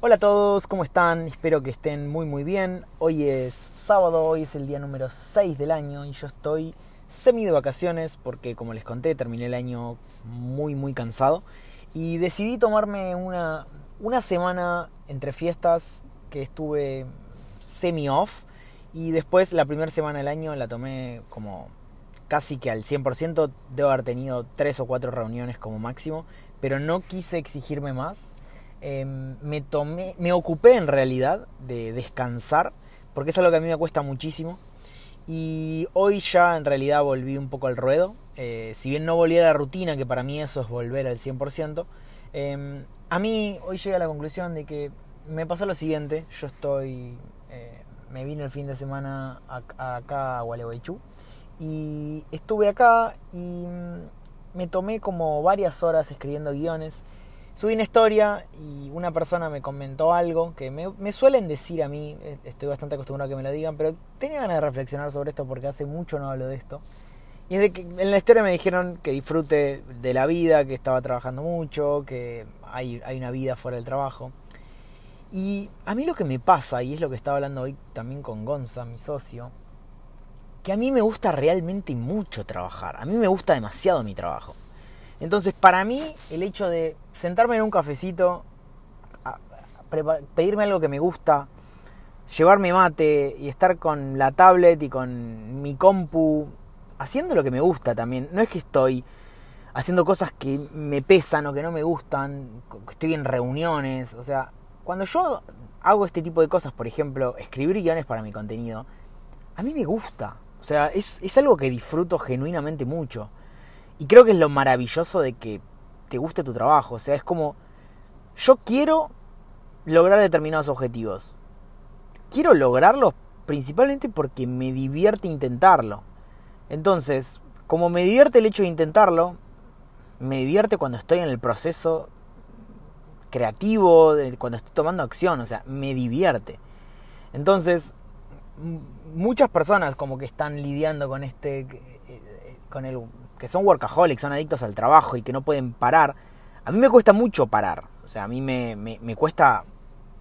Hola a todos, ¿cómo están? Espero que estén muy muy bien. Hoy es sábado, hoy es el día número 6 del año y yo estoy semi de vacaciones porque como les conté terminé el año muy muy cansado y decidí tomarme una, una semana entre fiestas que estuve semi off y después la primera semana del año la tomé como casi que al 100%, debo haber tenido tres o cuatro reuniones como máximo, pero no quise exigirme más. Em, me tomé, me ocupé en realidad de descansar, porque es algo que a mí me cuesta muchísimo. Y hoy ya en realidad volví un poco al ruedo. Eh, si bien no volví a la rutina, que para mí eso es volver al 100%, em, a mí hoy llegué a la conclusión de que me pasó lo siguiente. Yo estoy... Eh, me vine el fin de semana acá a Gualeguaychú y estuve acá y me tomé como varias horas escribiendo guiones. Subí una historia y una persona me comentó algo que me, suelen decir a mí, eh, estoy bastante acostumbrado a que me lo digan, pero tenía ganas de reflexionar sobre esto porque hace mucho no hablo de esto. Y es de que en la historia me dijeron que disfrute de la vida, que estaba trabajando mucho, que hay, hay una vida fuera del trabajo. Y a mí lo que me pasa, y es lo que estaba hablando hoy también con Gonza, mi socio, que a mí me gusta realmente mucho trabajar. A mí me gusta demasiado mi trabajo. Entonces, para mí, el hecho de sentarme en un cafecito, pedirme algo que me gusta, llevarme mate y estar con la tablet y con mi compu, haciendo lo que me gusta también. No es que estoy haciendo cosas que me pesan o que no me gustan, que estoy en reuniones. O sea, cuando yo hago este tipo de cosas, por ejemplo, escribir guiones para mi contenido, a mí me gusta. O sea, es, es algo que disfruto genuinamente mucho. Y creo que es lo maravilloso de que te guste tu trabajo. O sea, es como, yo quiero lograr determinados objetivos. Quiero lograrlos principalmente porque me divierte intentarlo. Entonces, como me divierte el hecho de intentarlo, me divierte cuando estoy en el proceso creativo, cuando estoy tomando acción, o sea, me divierte. Entonces, muchas personas como que están lidiando con este, eh, con el, que son workaholics, son adictos al trabajo y que no pueden parar. A mí me cuesta mucho parar, o sea, a mí me, me, cuesta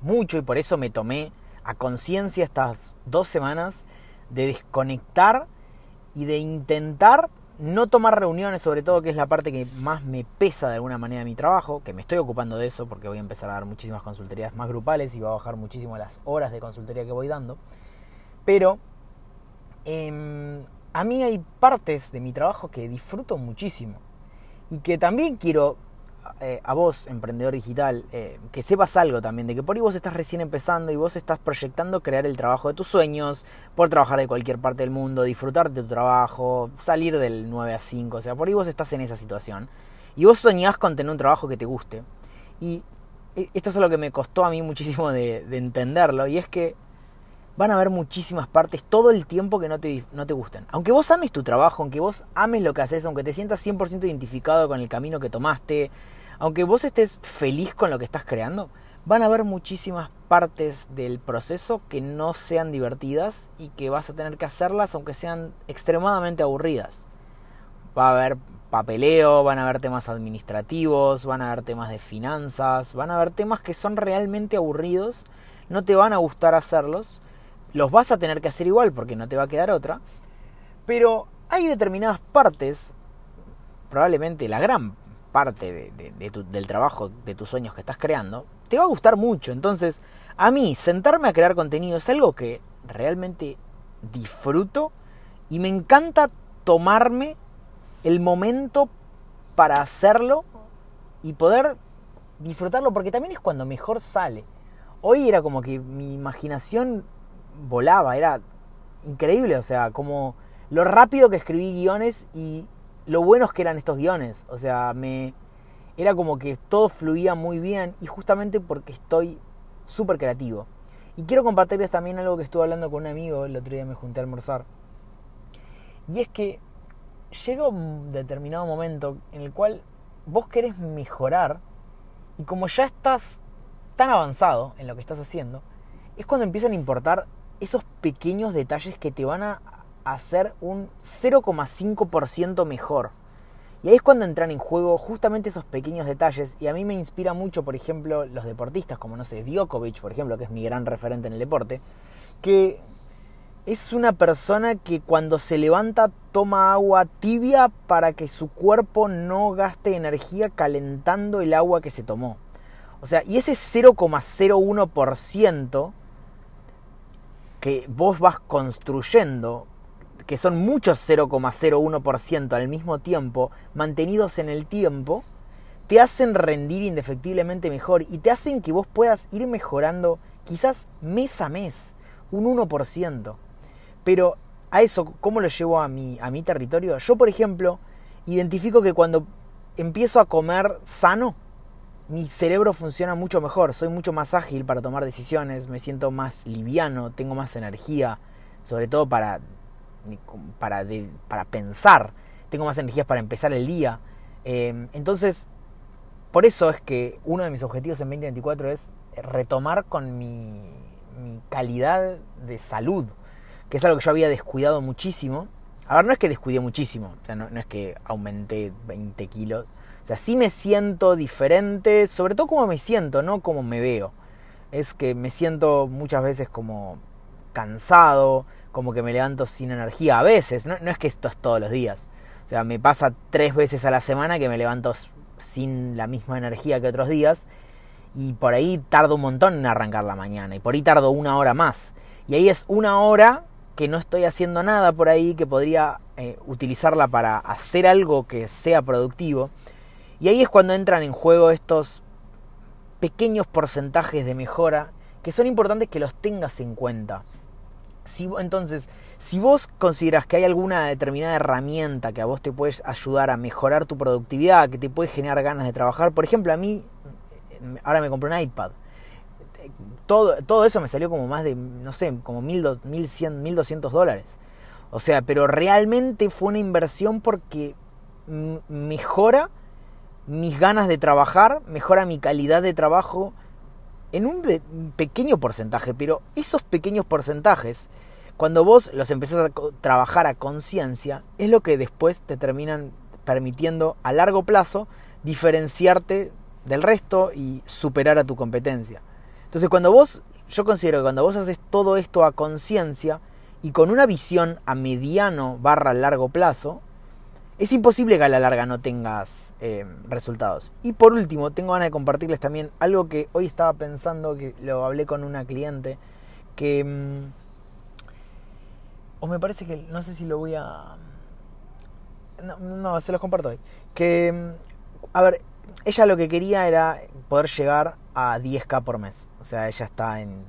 mucho y por eso me tomé a conciencia estas dos semanas de desconectar y de intentar no tomar reuniones, sobre todo que es la parte que más me pesa de alguna manera de mi trabajo, que me estoy ocupando de eso porque voy a empezar a dar muchísimas consultorías más grupales y va a bajar muchísimo las horas de consultoría que voy dando. Pero em, a mí hay partes de mi trabajo que disfruto muchísimo y que también quiero eh, a vos, emprendedor digital, eh, que sepas algo también, de que por ahí vos estás recién empezando y vos estás proyectando crear el trabajo de tus sueños, por trabajar de cualquier parte del mundo, disfrutar de tu trabajo, salir del 9 a 5, o sea, por ahí vos estás en esa situación. Y vos soñás con tener un trabajo que te guste. Y eh, esto es lo que me costó a mí muchísimo de entenderlo, y es que van a haber muchísimas partes todo el tiempo que no te, no te gusten. Aunque vos ames tu trabajo, aunque vos ames lo que haces, aunque te sientas 100% identificado con el camino que tomaste, aunque vos estés feliz con lo que estás creando, van a haber muchísimas partes del proceso que no sean divertidas y que vas a tener que hacerlas aunque sean extremadamente aburridas. Va a haber papeleo, van a haber temas administrativos, van a haber temas de finanzas, van a haber temas que son realmente aburridos, no te van a gustar hacerlos, los vas a tener que hacer igual porque no te va a quedar otra. Pero hay determinadas partes, probablemente la gran parte del trabajo, de tus sueños que estás creando, te va a gustar mucho. Entonces, a mí, sentarme a crear contenido es algo que realmente disfruto y me encanta tomarme el momento para hacerlo y poder disfrutarlo porque también es cuando mejor sale. Hoy era como que mi imaginación volaba, era increíble, o sea, como lo rápido que escribí guiones y lo buenos que eran estos guiones, o sea, me era como que todo fluía muy bien y justamente porque estoy súper creativo. Y quiero compartirles también algo que estuve hablando con un amigo, el otro día me junté a almorzar. Y es que llega un determinado momento en el cual vos querés mejorar y como ya estás tan avanzado en lo que estás haciendo, es cuando empiezan a importar esos pequeños detalles que te van a hacer un 0,5% mejor. Y ahí es cuando entran en juego justamente esos pequeños detalles. Y a mí me inspira mucho, por ejemplo, los deportistas, como no sé, Djokovic, por ejemplo, que es mi gran referente en el deporte, que es una persona que cuando se levanta toma agua tibia para que su cuerpo no gaste energía calentando el agua que se tomó. O sea, y ese 0,01% que vos vas construyendo, que son muchos 0,01% al mismo tiempo, mantenidos en el tiempo, te hacen rendir indefectiblemente mejor y te hacen que vos puedas ir mejorando quizás mes a mes, un 1%. Pero a eso, ¿cómo lo llevo a mi, a mi territorio? Yo, por ejemplo, identifico que cuando empiezo a comer sano, mi cerebro funciona mucho mejor, soy mucho más ágil para tomar decisiones, me siento más liviano, tengo más energía, sobre todo para, para, para pensar, tengo más energías para empezar el día. Em, entonces, por eso es que uno de mis objetivos en 2024 es retomar con mi, calidad de salud, que es algo que yo había descuidado muchísimo. A ver, no es que descuidé muchísimo, no, no es que aumenté 20 kilos, o sea, sí me siento diferente, sobre todo como me siento, no como me veo. Es que me siento muchas veces como cansado, como que me levanto sin energía a veces, no, es que esto es todos los días. O sea, me pasa tres veces a la semana que me levanto sin la misma energía que otros días y por ahí tardo un montón en arrancar la mañana y por ahí tardo una hora más. Y ahí es una hora que no estoy haciendo nada por ahí, que podría eh, utilizarla para hacer algo que sea productivo. Y ahí es cuando entran en juego estos pequeños porcentajes de mejora que son importantes que los tengas en cuenta. Si, entonces, si vos consideras que hay alguna determinada herramienta que a vos te puede ayudar a mejorar tu productividad, que te puede generar ganas de trabajar, por ejemplo, a mí, ahora me compré un iPad. Todo, todo eso me salió como más de, no sé, como 1100, 1200 dólares. O sea, pero realmente fue una inversión porque mejora mis ganas de trabajar, mejora mi calidad de trabajo en un pequeño porcentaje, pero esos pequeños porcentajes, cuando vos los empezás a trabajar a conciencia, es lo que después te terminan permitiendo a largo plazo diferenciarte del resto y superar a tu competencia. Entonces cuando vos, yo considero que cuando vos haces todo esto a conciencia y con una visión a mediano barra largo plazo, es imposible que a la larga no tengas eh, resultados. Y por último, tengo ganas de compartirles también algo que hoy estaba pensando, que lo hablé con una cliente, que... Mm, o me parece que, no sé si lo voy a... No, no se los comparto hoy. Que, mm, a ver, ella lo que quería era poder llegar a 10k por mes. O sea, ella está en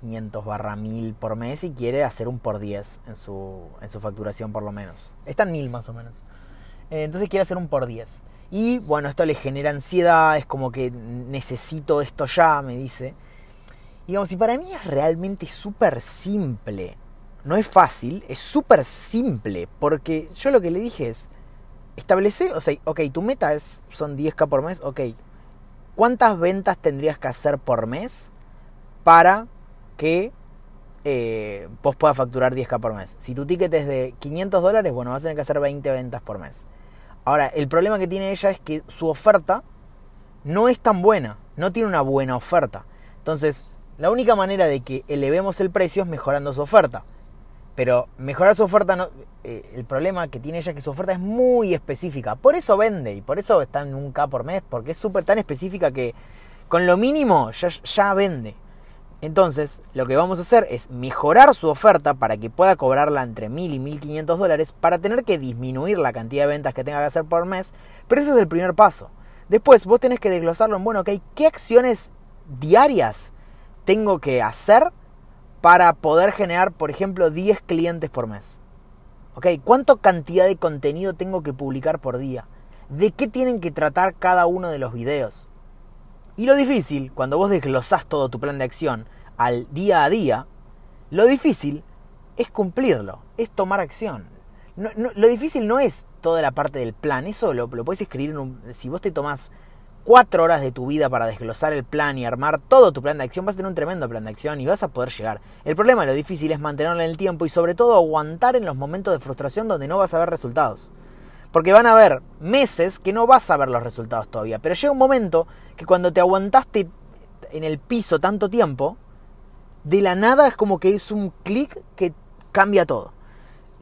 500 barra 1000 por mes y quiere hacer un por 10 en su, en su facturación por lo menos. Está en 1000 más o menos. Eh, entonces quiere hacer un por 10. Y bueno, esto le genera ansiedad, es como que necesito esto ya, me dice. Y digamos, y para mí es realmente súper simple. No es fácil, es súper simple. Porque yo lo que le dije es, establece, o sea, ok, tu meta es, son 10k por mes, ok. ¿Cuántas ventas tendrías que hacer por mes para que eh, vos puedas facturar 10k por mes? Si tu ticket es de 500 dólares, bueno, vas a tener que hacer 20 ventas por mes. Ahora, el problema que tiene ella es que su oferta no es tan buena, no tiene una buena oferta. Entonces, la única manera de que elevemos el precio es mejorando su oferta. Pero mejorar su oferta, no, eh, el problema que tiene ella es que su oferta es muy específica. Por eso vende y por eso está en un K por mes, porque es súper tan específica que con lo mínimo ya, ya vende. Entonces, lo que vamos a hacer es mejorar su oferta para que pueda cobrarla entre 1000 y 1500 dólares para tener que disminuir la cantidad de ventas que tenga que hacer por mes. Pero ese es el primer paso. Después, vos tenés que desglosarlo en, bueno, ok, ¿qué acciones diarias tengo que hacer para poder generar, por ejemplo, 10 clientes por mes? ¿Ok? ¿Cuánta cantidad de contenido tengo que publicar por día? ¿De qué tienen que tratar cada uno de los videos? Y lo difícil, cuando vos desglosás todo tu plan de acción al día a día, lo difícil es cumplirlo, es tomar acción. lo difícil no es toda la parte del plan, eso lo, lo puedes escribir en un... Si vos te tomás cuatro horas de tu vida para desglosar el plan y armar todo tu plan de acción, vas a tener un tremendo plan de acción y vas a poder llegar. El problema, lo difícil es mantenerlo en el tiempo y sobre todo aguantar en los momentos de frustración donde no vas a ver resultados. Porque van a haber meses que no vas a ver los resultados todavía. Pero llega un momento que cuando te aguantaste en el piso tanto tiempo, de la nada es como que es un clic que cambia todo.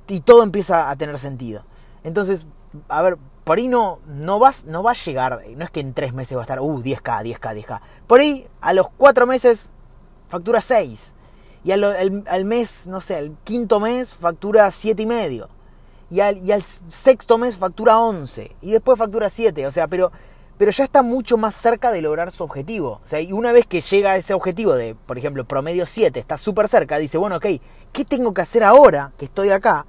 Y todo empieza a tener sentido. Entonces, a ver, por ahí no, no, vas, no va a llegar, no es que en tres meses va a estar, uh, 10k, 10k, 10k. Por ahí, a los cuatro meses, factura 6. Y al, al, mes, no sé, al quinto mes, factura siete y medio. Y al, y al sexto mes, factura 11. Y después factura 7. O sea, pero, pero ya está mucho más cerca de lograr su objetivo. O sea, y una vez que llega a ese objetivo de, por ejemplo, promedio 7, está súper cerca, dice, bueno, ok, ¿qué tengo que hacer ahora que estoy acá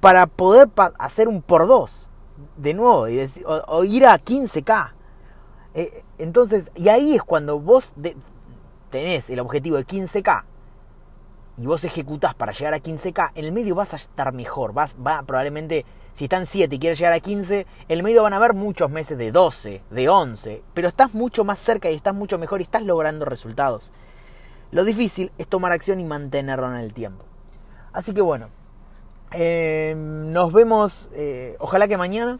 para poder hacer un por dos? de nuevo y o, ir a 15K. Eh, entonces, y ahí es cuando vos tenés el objetivo de 15K y vos ejecutás para llegar a 15K, en el medio vas a estar mejor. Vas, va, probablemente, si están 7 y quieres llegar a 15, en el medio van a haber muchos meses de 12, de 11, pero estás mucho más cerca y estás mucho mejor y estás logrando resultados. Lo difícil es tomar acción y mantenerlo en el tiempo. Así que bueno, eh, nos vemos, eh, ojalá que mañana.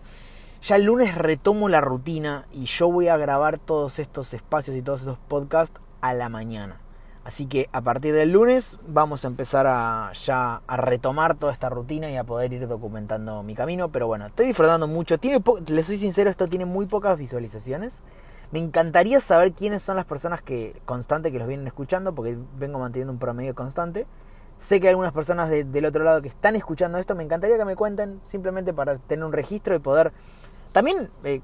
Ya el lunes retomo la rutina y yo voy a grabar todos estos espacios y todos estos podcasts a la mañana. Así que a partir del lunes vamos a empezar a ya a retomar toda esta rutina y a poder ir documentando mi camino. Pero bueno, estoy disfrutando mucho. Tiene les soy sincero, esto tiene muy pocas visualizaciones. Me encantaría saber quiénes son las personas que constante que los vienen escuchando, porque vengo manteniendo un promedio constante. Sé que hay algunas personas del otro lado que están escuchando esto, me encantaría que me cuenten simplemente para tener un registro y poder también, eh,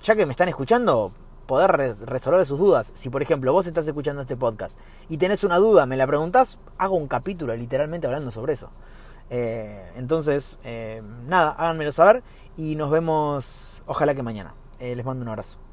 ya que me están escuchando, poder resolver sus dudas. Si por ejemplo vos estás escuchando este podcast y tenés una duda, me la preguntás, hago un capítulo literalmente hablando sobre eso. Eh, entonces, eh, nada, háganmelo saber y nos vemos ojalá que mañana. les mando un abrazo.